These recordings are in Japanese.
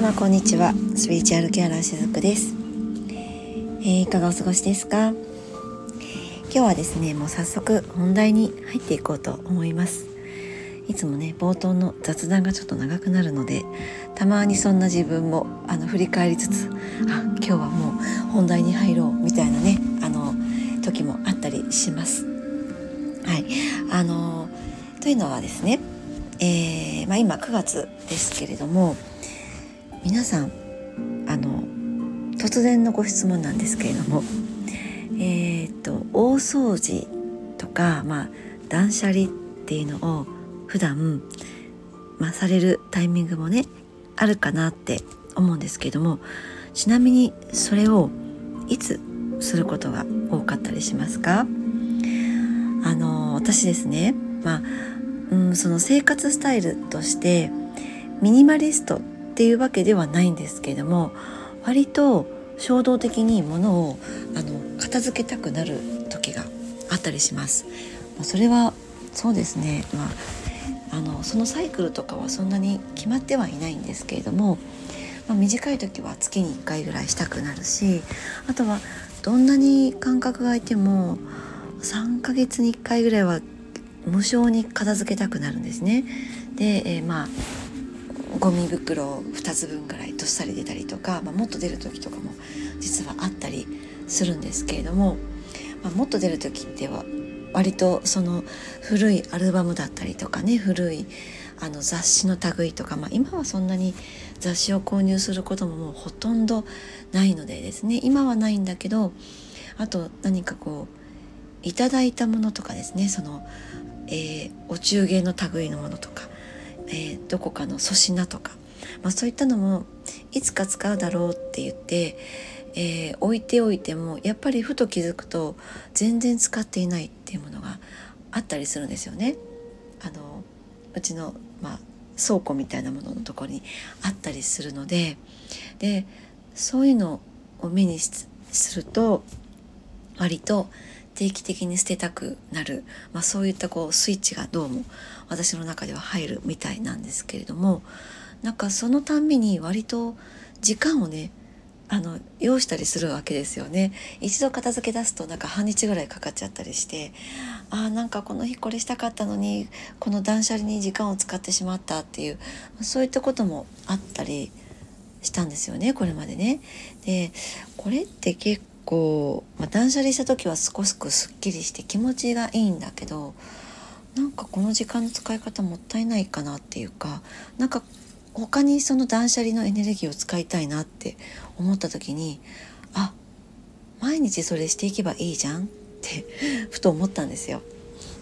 様こんにちは。スピリチュアルケアラーしずくです、えー、いかがお過ごしですか？今日はですねもう早速本題に入っていこうと思います。いつもね冒頭の雑談がちょっと長くなるのでたまにそんな自分もあの振り返りつつあ今日はもう本題に入ろうみたいなねあの時もあったりします。はい。あのというのはですねえー、まあ、今9月ですけれども皆さんあの突然のご質問なんですけれどもえー、っと大掃除とか、まあ、断捨離っていうのを普段、まあ、されるタイミングもねあるかなって思うんですけれどもちなみにそれをいつすることが多かったりしますか？あの私ですねまあうん、その生活スタイルとしてミニマリストていうわけではないんですけれども割と衝動的に物をあの片付けたくなる時があったりします。それはそうですね、まあ、あのそのサイクルとかはそんなに決まってはいないんですけれども、まあ、短い時は月に1回ぐらいしたくなるしあとはどんなに間隔が空いても3ヶ月に1回ぐらいは無性に片付けたくなるんですね。で、えー、まあゴミ袋2つ分ぐらいどっさり出たりとか、まあ、もっと出る時とかも実はあったりするんですけれども、まあ、もっと出る時っては割とその古いアルバムだったりとかね古いあの雑誌の類とか、まあ、今はそんなに雑誌を購入することももうほとんどないのでですね今はないんだけどあと何かこういただいたものとかですねそのえー、お中元の類のものとか、えー、どこかの粗品とか、まあ、そういったのもいつか使うだろうって言って、えー、置いておいてもやっぱりふと気づくと全然使っていないっていうものがあったりするんですよね。あのうちの、まあ、倉庫みたいなもののところにあったりするのででそういうのを目にすると割と定期的に捨てたくなる、まあ、そういったこうスイッチがどうも私の中では入るみたいなんですけれどもなんかそのたんびに割と時間をねあの要したりするわけですよね一度片付け出すとなんか半日ぐらいかかっちゃったりしてあーなんかこの日これしたかったのにこの断捨離に時間を使ってしまったっていうそういったこともあったりしたんですよねこれまでね。でこれって結構、まあ、断捨離した時は少しくすっきりして気持ちがいいんだけどなんかこの時間の使い方もったいないかなっていうかなんか他にその断捨離のエネルギーを使いたいなって思った時にあ毎日それしていけばいいじゃんって ふと思ったんですよ。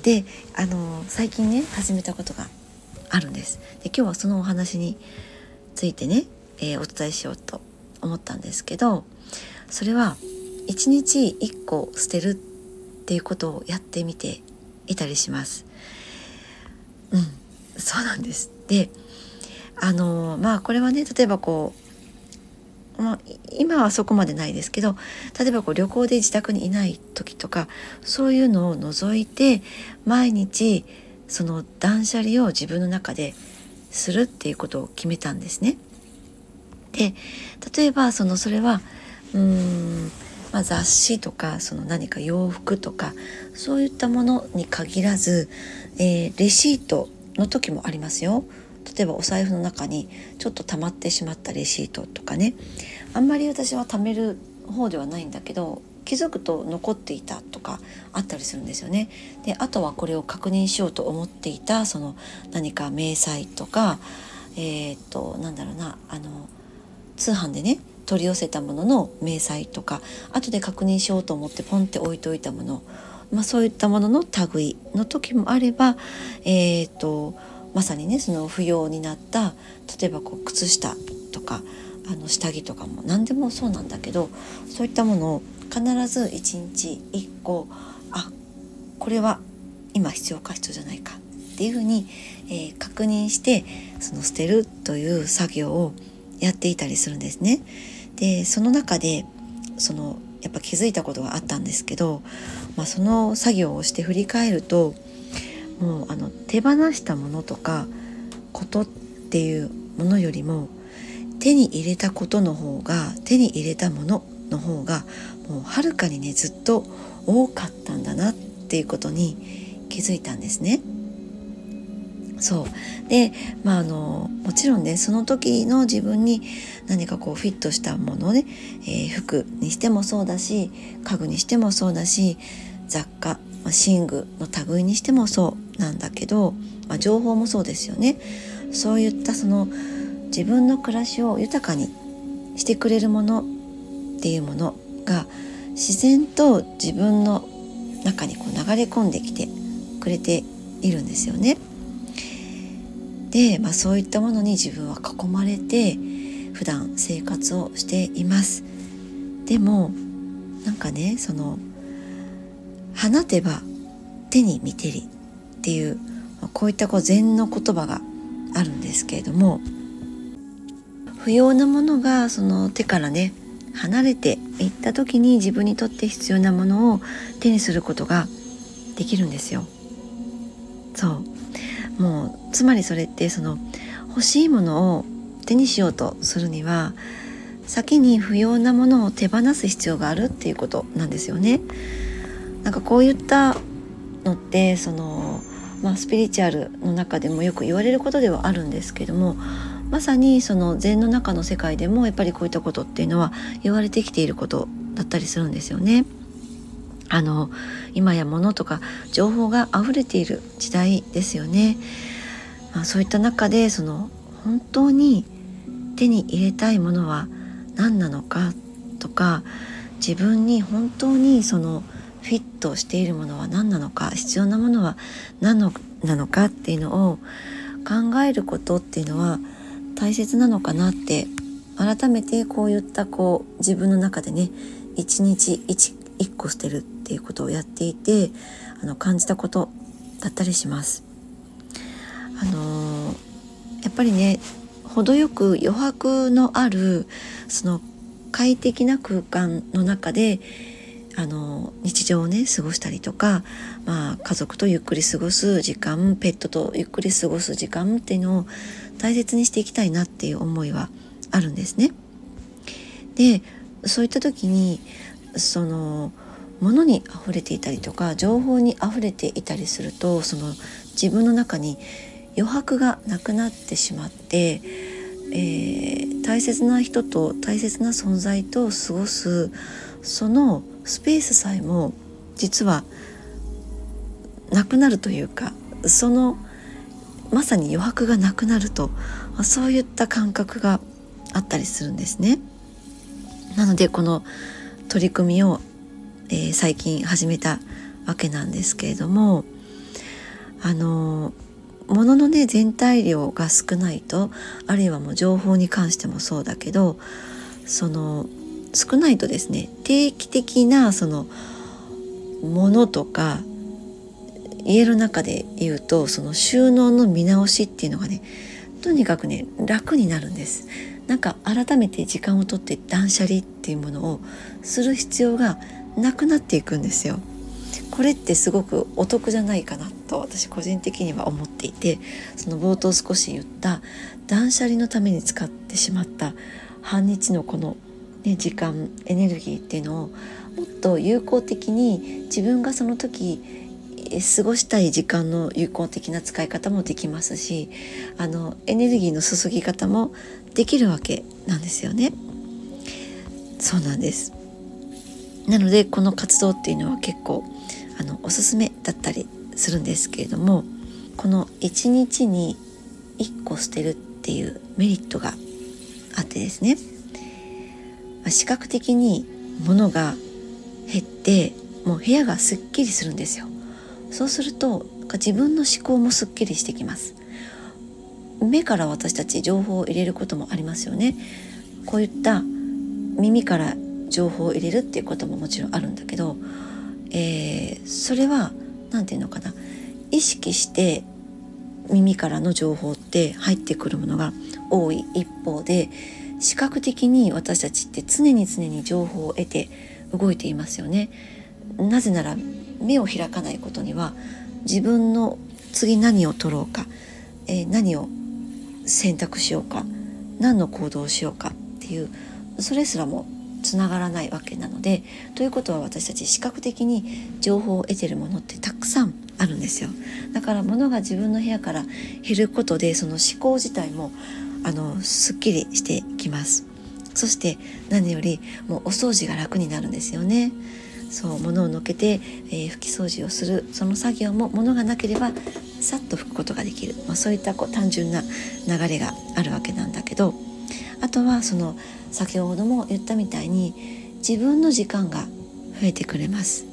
であの最近ね始めたことがあるんです。で今日はそのお話についてね、えー、お伝えしようと思ったんですけどそれは1日1個捨てるっていうことをやってみていたりします。うん、そうなんです。で、あのまあこれはね例えばこう、まあ、今はそこまでないですけど例えばこう旅行で自宅にいない時とかそういうのを除いて毎日その断捨離を自分の中でするっていうことを決めたんですね。で例えばそのそれはうーんまあ、雑誌とかその何か洋服とかそういったものに限らず、えー、レシートの時もありますよ。例えばお財布の中にちょっと溜まってしまったレシートとかねあんまり私は貯める方ではないんだけど気づくと残っていたとかあったりするんですよね。であとはこれを確認しようと思っていたその何か明細とかえー、っとなんだろうなあの通販でね取り寄せたものの明細とか後で確認しようと思ってポンって置いといたもの、まあ、そういったものの類の時もあれば、えーと、まさにねその不要になった例えばこう靴下とかあの下着とかも何でもそうなんだけどそういったものを必ず1日1個あこれは今必要か必要じゃないかっていうふうに、えー、確認してその捨てるという作業をやっていたりするんですね。でその中でそのやっぱ気づいたことがあったんですけど、まあ、その作業をして振り返るともうあの手放したものとかことっていうものよりも手に入れたことの方が手に入れたものの方がもうはるかにねずっと多かったんだなっていうことに気づいたんですね。そう。でまああのもちろんねその時の自分に何かこうフィットしたものね、えー、服にしてもそうだし家具にしてもそうだし雑貨、まあ、寝具の類にしてもそうなんだけど、まあ、情報もそうですよね。そういったその自分の暮らしを豊かにしてくれるものっていうものが自然と自分の中にこう流れ込んできてくれているんですよね。で、まあ、そういったものに自分は囲まれて普段生活をしていますでもなんかねその放てば手に見てりっていうこういったこう禅の言葉があるんですけれども不要なものがその手からね離れていった時に自分にとって必要なものを手にすることができるんですよ。そうもうつまりそれってその欲しいものを手にしようとするには先に不要なものを手放す必要があるっていうことなんですよね。なんかこういったのってその、まあ、スピリチュアルの中でもよく言われることではあるんですけどもまさにその禅の中の世界でもやっぱりこういったことっていうのは言われてきていることだったりするんですよね。あの今や物とか情報が溢れている時代ですよね。まあ、そういった中でその本当に手に入れたいものは何なのかとか自分に本当にそのフィットしているものは何なのか必要なものは何のなのかっていうのを考えることっていうのは大切なのかなって改めてこういったこう自分の中でね一日一個捨てるっていうことをやっていてあの感じたことだったりします。あのー、やっぱりね程よく余白のあるその快適な空間の中であの日常をね過ごしたりとか、まあ、家族とゆっくり過ごす時間ペットとゆっくり過ごす時間っていうのを大切にしていきたいなっていう思いはあるんですね。でそういった時にその物に溢れていたりとか情報に溢れていたりするとその自分の中に余白がなくなってしまって、えー、大切な人と大切な存在と過ごすそのスペースさえも実はなくなるというかそのまさに余白がなくなるとそういった感覚があったりするんですね。なのでこの取り組みを、えー、最近始めたわけなんですけれどもあの物のね全体量が少ないとあるいはもう情報に関してもそうだけどその少ないとですね定期的なそのものとか家の中で言うとその収納の見直しっていうのがねとにかくね楽になるんです。なんか改めて時間をとって断捨離っていうものをする必要がなくなっていくんですよこれってすごくお得じゃないかなと私個人的には思っていてその冒頭少し言った断捨離のために使ってしまった半日のこの、ね、時間エネルギーっていうのをもっと有効的に自分がその時過ごしたい時間の有効的な使い方もできますしあのエネルギーの注ぎ方もできるわけなんですよね。そうなんですなのでこの活動っていうのは結構あのおすすめだったりするんですけれどもこの1日に1個捨てるっていうメリットがあってですね。ま視覚的に物が減ってもう部屋がすっきりするんですよ。そうすると自分の思考もすっきりしてきます。目から私たち情報を入れることもありますよね。こういった耳から情報を入れるっていうことももちろんあるんだけど、えー、それは何て言うのかな意識して耳からの情報って入ってくるものが多い一方で視覚的に私たちって常に常に情報を得て動いていますよね。なぜなら目を開かないことには自分の次何を取ろうか、えー、何を選択しようか何の行動をしようかっていうそれすらもつながらないわけなのでということは私たち視覚的に情報を得てるものってたくさんあるんですよ。だから物が自分の部屋から減ることでその思考自体もあのすっきりしてきます。そして何よりもうお掃除が楽になるんですよね。そう物をのけて、えー、拭き掃除をする。その作業も物がなければさっと拭くことができる、まあ、そういったこう単純な流れがあるわけなんだけど。あとはその先ほども言ったみたいに自分の時間が増えてくれます。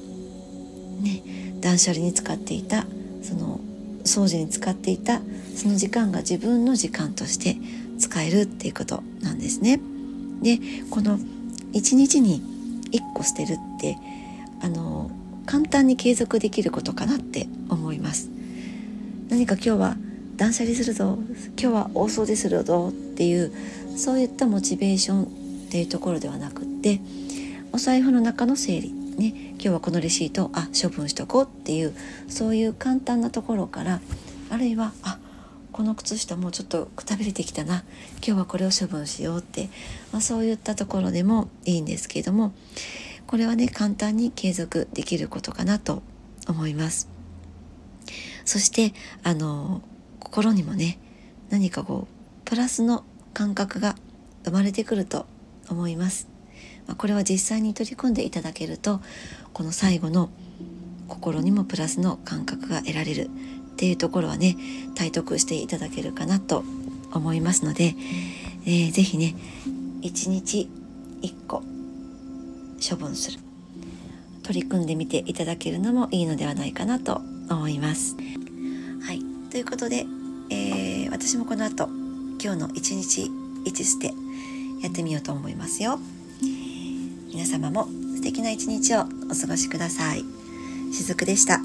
ね、断捨離に使っていたその掃除に使っていたその時間が自分の時間として使えるっていうことなんですね。でこの1日に1個捨てるってあの簡単に継続できることかなって思います。何か今日は断捨離するぞ今日は大掃除するぞっていうそういったモチベーションっていうところではなくってお財布の中の整理ね今日はこのレシートあ処分しとこうっていうそういう簡単なところからあるいはあこの靴下もうちょっとくたびれてきたな今日はこれを処分しようって、まあ、そういったところでもいいんですけれどもこれはね簡単に継続できることかなと思います。そしてあの心にもね何かこうプラスの感覚が生まれてくると思います。ま、これは実際に取り組んでいただけるとこの最後の心にもプラスの感覚が得られるっていうところはね体得していただけるかなと思いますので、えー、ぜひね1日1個処分する取り組んでみていただけるのもいいのではないかなと思います。はい、ということで、えー、私もこの後今日の一日一捨てやってみようと思いますよ。皆様も素敵な一日をお過ごしください。しずくでした。